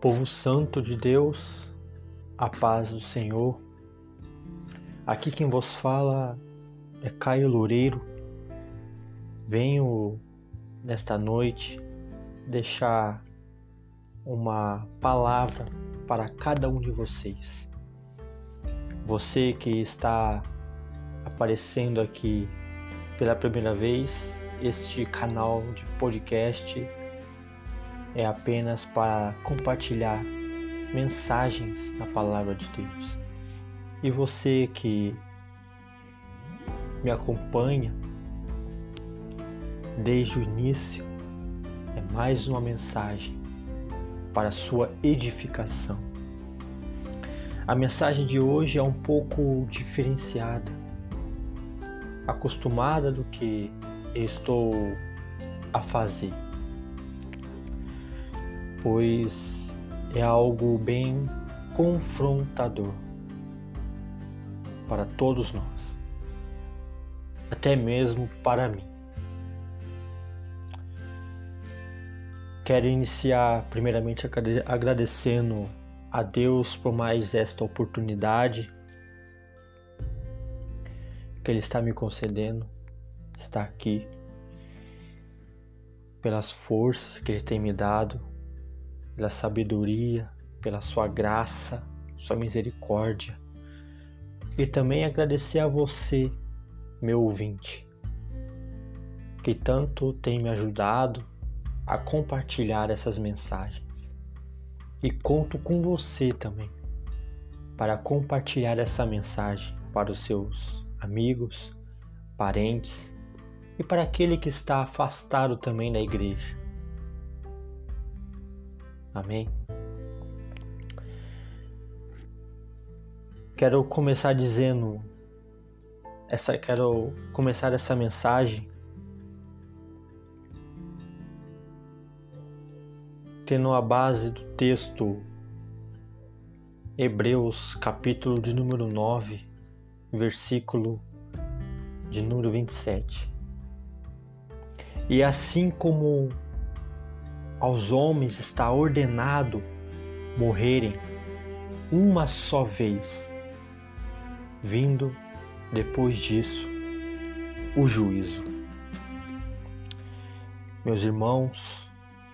Povo santo de Deus, a paz do Senhor. Aqui quem vos fala é Caio Loureiro. Venho nesta noite deixar uma palavra para cada um de vocês. Você que está aparecendo aqui pela primeira vez, este canal de podcast é apenas para compartilhar mensagens da palavra de Deus. E você que me acompanha desde o início, é mais uma mensagem para sua edificação. A mensagem de hoje é um pouco diferenciada, acostumada do que estou a fazer pois é algo bem confrontador para todos nós, até mesmo para mim. Quero iniciar primeiramente agradecendo a Deus por mais esta oportunidade que Ele está me concedendo, estar aqui, pelas forças que Ele tem me dado pela sabedoria, pela sua graça, sua misericórdia. E também agradecer a você, meu ouvinte, que tanto tem me ajudado a compartilhar essas mensagens. E conto com você também para compartilhar essa mensagem para os seus amigos, parentes e para aquele que está afastado também da igreja. Amém? Quero começar dizendo essa quero começar essa mensagem tendo a base do texto Hebreus, capítulo de número 9, versículo de número 27. E assim como aos homens está ordenado morrerem uma só vez, vindo depois disso o juízo. Meus irmãos,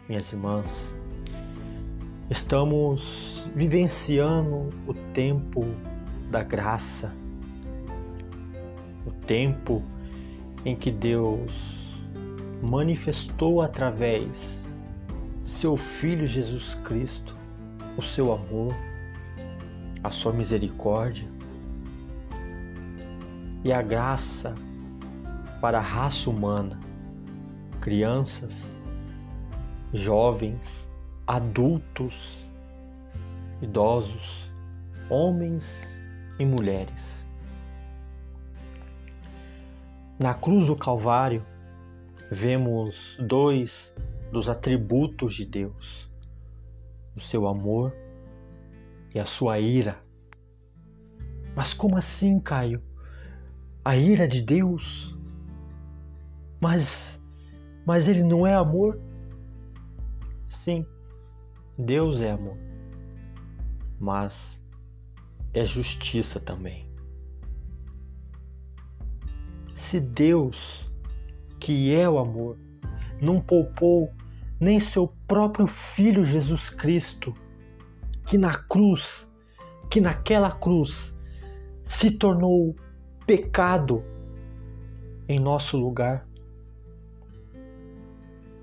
minhas irmãs, estamos vivenciando o tempo da graça, o tempo em que Deus manifestou através seu Filho Jesus Cristo, o seu amor, a sua misericórdia e a graça para a raça humana, crianças, jovens, adultos, idosos, homens e mulheres. Na cruz do Calvário, vemos dois dos atributos de Deus, o seu amor e a sua ira. Mas como assim, Caio? A ira de Deus? Mas mas ele não é amor? Sim, Deus é amor. Mas é justiça também. Se Deus, que é o amor, não poupou nem seu próprio filho Jesus Cristo, que na cruz, que naquela cruz se tornou pecado em nosso lugar.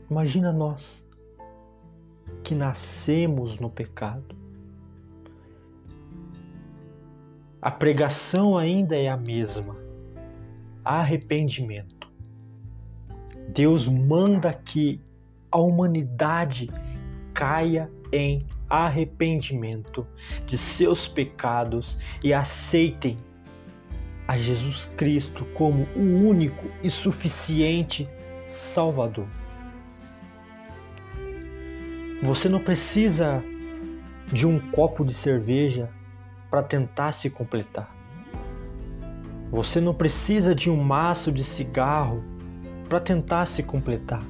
Imagina nós que nascemos no pecado. A pregação ainda é a mesma: arrependimento. Deus manda que a humanidade caia em arrependimento de seus pecados e aceitem a Jesus Cristo como o único e suficiente Salvador. Você não precisa de um copo de cerveja para tentar se completar. Você não precisa de um maço de cigarro para tentar se completar.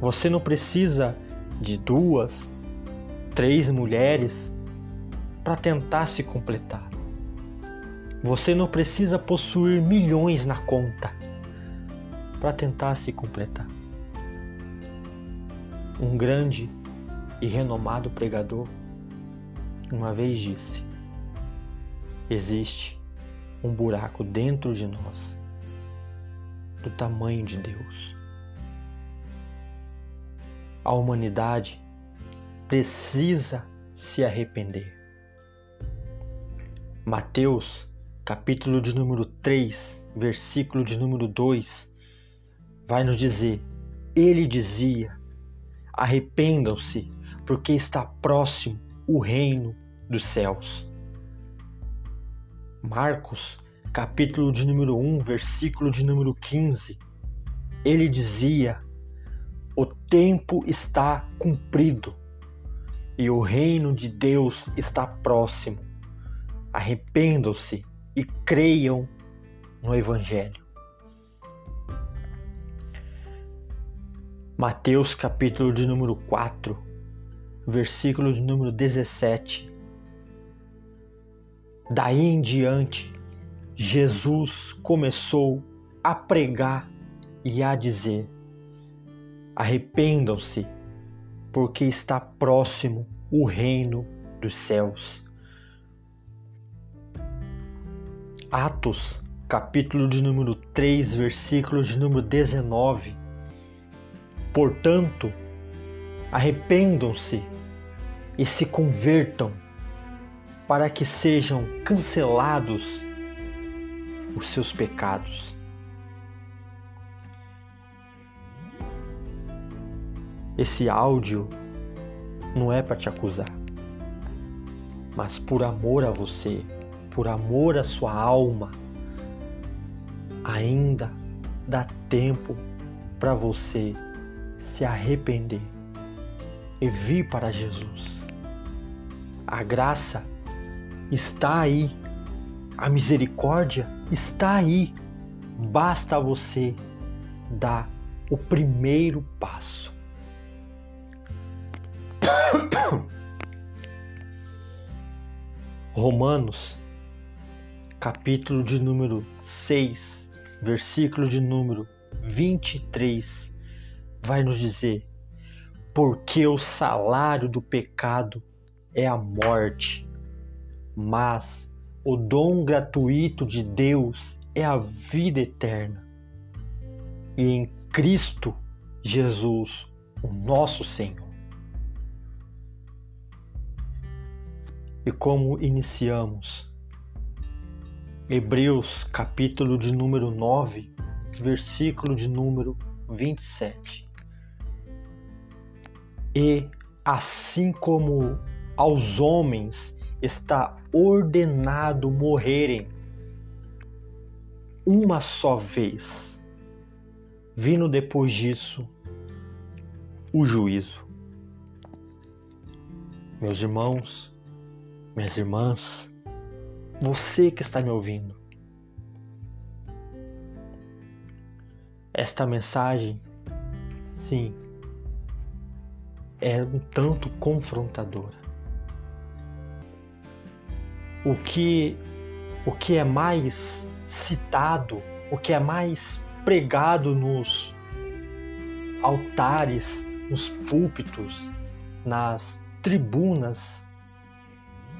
Você não precisa de duas três mulheres para tentar se completar. Você não precisa possuir milhões na conta para tentar se completar. Um grande e renomado pregador uma vez disse: existe um buraco dentro de nós do tamanho de Deus. A humanidade precisa se arrepender. Mateus, capítulo de número 3, versículo de número 2, vai nos dizer: Ele dizia: Arrependam-se, porque está próximo o reino dos céus. Marcos, capítulo de número 1, versículo de número 15, ele dizia: O tempo está cumprido e o reino de Deus está próximo. Arrependam-se e creiam no Evangelho. Mateus capítulo de número 4, versículo de número 17. Daí em diante, Jesus começou a pregar e a dizer: Arrependam-se, porque está próximo o reino dos céus. Atos, capítulo de número 3, versículo de número 19. Portanto, arrependam-se e se convertam para que sejam cancelados os seus pecados. Esse áudio não é para te acusar, mas por amor a você, por amor à sua alma, ainda dá tempo para você se arrepender e vir para Jesus. A graça está aí, a misericórdia está aí, basta você dar o primeiro passo. Romanos, capítulo de número 6, versículo de número 23, vai nos dizer: porque o salário do pecado é a morte, mas o dom gratuito de Deus é a vida eterna. E em Cristo Jesus, o nosso Senhor. E como iniciamos? Hebreus, capítulo de número 9, versículo de número 27. E assim como aos homens está ordenado morrerem uma só vez, vindo depois disso o juízo. Meus irmãos, minhas irmãs, você que está me ouvindo, esta mensagem, sim, é um tanto confrontadora. O que, o que é mais citado, o que é mais pregado nos altares, nos púlpitos, nas tribunas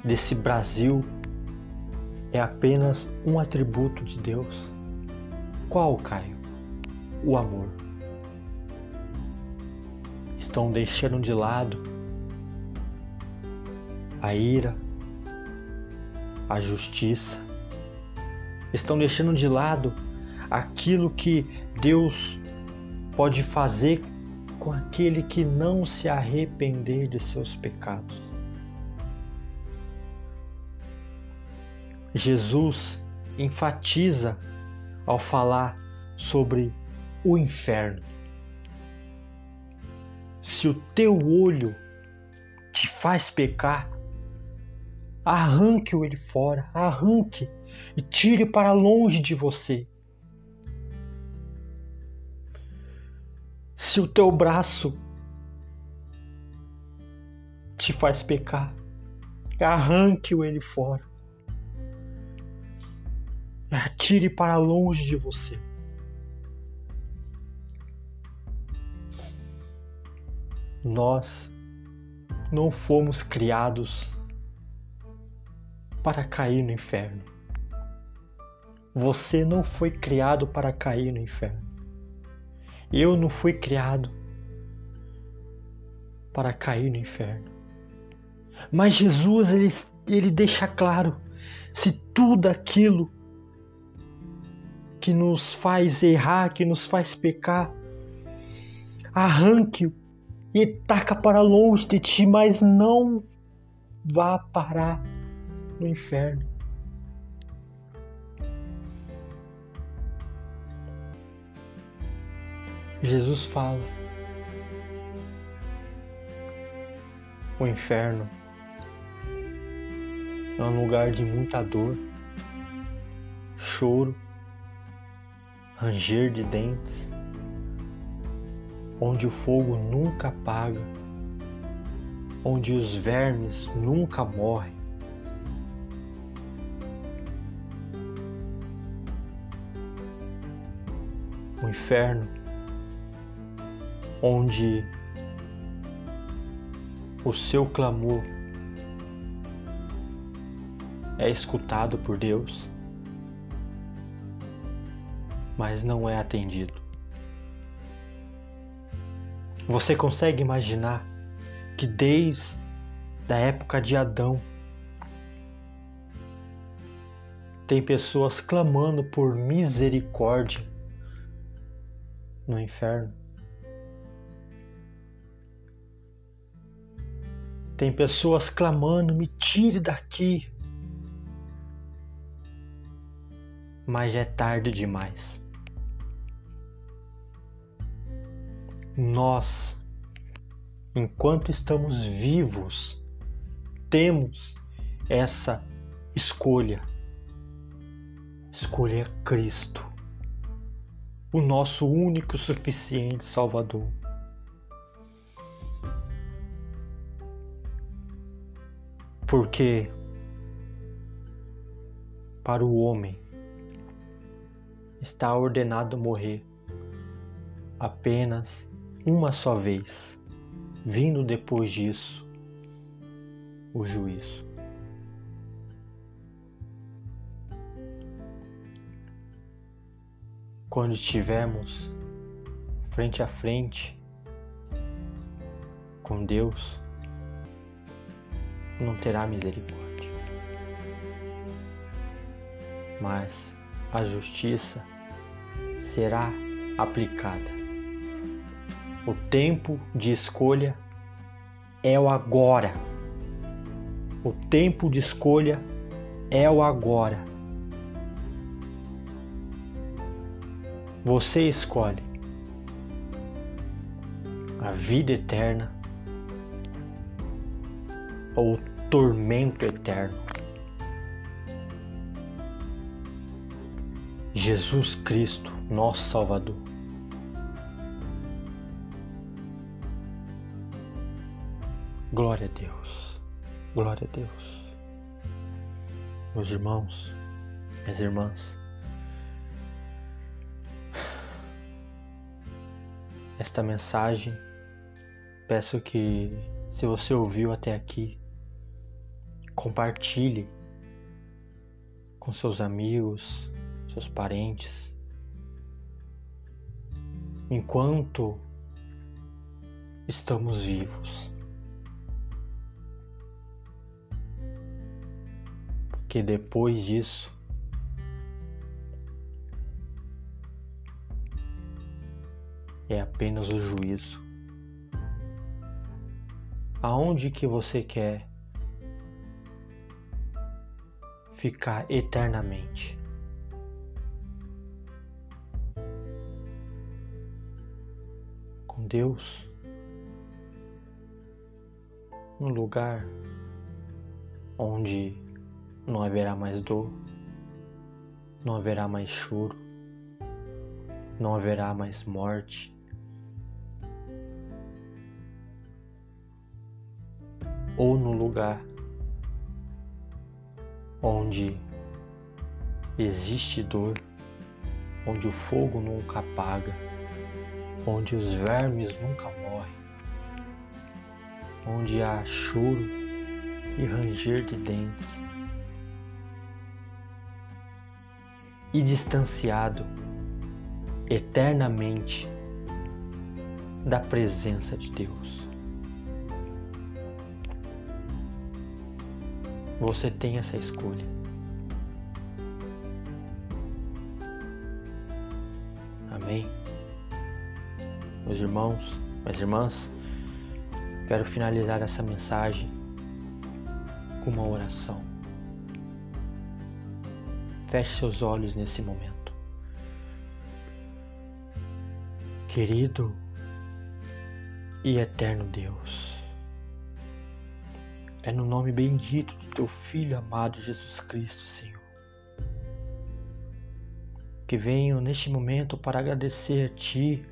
desse Brasil é apenas um atributo de Deus. Qual, Caio? O amor estão deixando de lado a ira, a justiça, estão deixando de lado aquilo que Deus pode fazer com aquele que não se arrepender de seus pecados. Jesus enfatiza ao falar sobre o inferno se o teu olho te faz pecar, arranque-o ele fora, arranque e tire para longe de você. Se o teu braço te faz pecar. Arranque-o ele fora. Atire para longe de você. Nós não fomos criados para cair no inferno. Você não foi criado para cair no inferno. Eu não fui criado para cair no inferno. Mas Jesus ele, ele deixa claro: se tudo aquilo que nos faz errar, que nos faz pecar, arranque-o e taca para longe de ti, mas não vá parar no inferno. Jesus fala: o inferno é um lugar de muita dor, choro, ranger de dentes, onde o fogo nunca apaga, onde os vermes nunca morrem. O inferno, onde o seu clamor é escutado por Deus, mas não é atendido. Você consegue imaginar que desde a época de Adão tem pessoas clamando por misericórdia no inferno? Tem pessoas clamando: me tire daqui. Mas já é tarde demais. Nós, enquanto estamos vivos, temos essa escolha. Escolher Cristo, o nosso único suficiente Salvador. Porque para o homem está ordenado morrer apenas uma só vez, vindo depois disso o juízo. Quando estivermos frente a frente com Deus, não terá misericórdia. Mas a justiça será aplicada. O tempo de escolha é o agora. O tempo de escolha é o agora. Você escolhe a vida eterna ou tormento eterno. Jesus Cristo, nosso Salvador. Glória a Deus, glória a Deus. Meus irmãos, minhas irmãs, esta mensagem, peço que, se você ouviu até aqui, Compartilhe com seus amigos, seus parentes. Enquanto estamos vivos. Porque depois disso, é apenas o juízo. Aonde que você quer ficar eternamente. Com Deus, num lugar onde não haverá mais dor, não haverá mais choro, não haverá mais morte. Ou no lugar onde existe dor, onde o fogo nunca apaga, onde os vermes nunca morrem, onde há choro e ranger de dentes. E distanciado eternamente da presença de Deus. Você tem essa escolha. Amém? Meus irmãos, minhas irmãs, quero finalizar essa mensagem com uma oração. Feche seus olhos nesse momento. Querido e eterno Deus, é no nome bendito teu Filho amado Jesus Cristo, Senhor, que venho neste momento para agradecer a Ti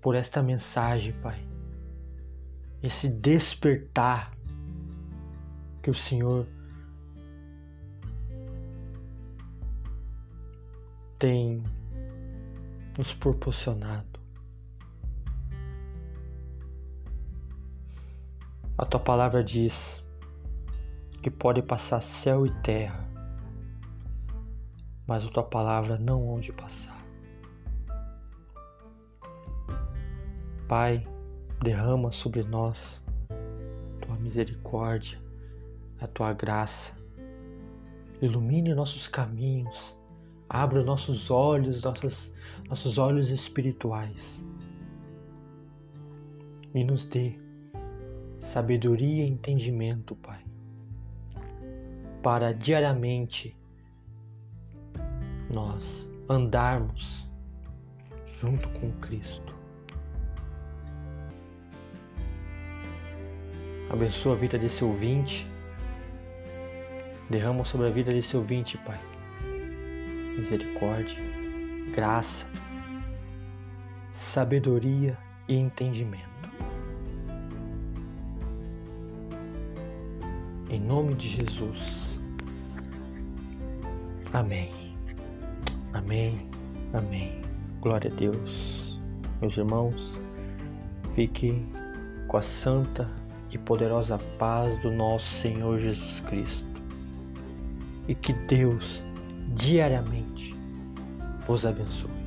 por esta mensagem, Pai. Esse despertar que o Senhor tem nos proporcionado. A tua palavra diz que pode passar céu e terra, mas a tua palavra não onde passar. Pai, derrama sobre nós tua misericórdia, a tua graça. Ilumine nossos caminhos, abra nossos olhos, nossos, nossos olhos espirituais e nos dê sabedoria e entendimento, Pai, para diariamente nós andarmos junto com Cristo. Abençoa a vida desse ouvinte. Derrama sobre a vida desse ouvinte, Pai. Misericórdia, graça, sabedoria e entendimento. Em nome de Jesus. Amém. Amém. Amém. Glória a Deus. Meus irmãos, fiquem com a santa e poderosa paz do nosso Senhor Jesus Cristo. E que Deus diariamente vos abençoe.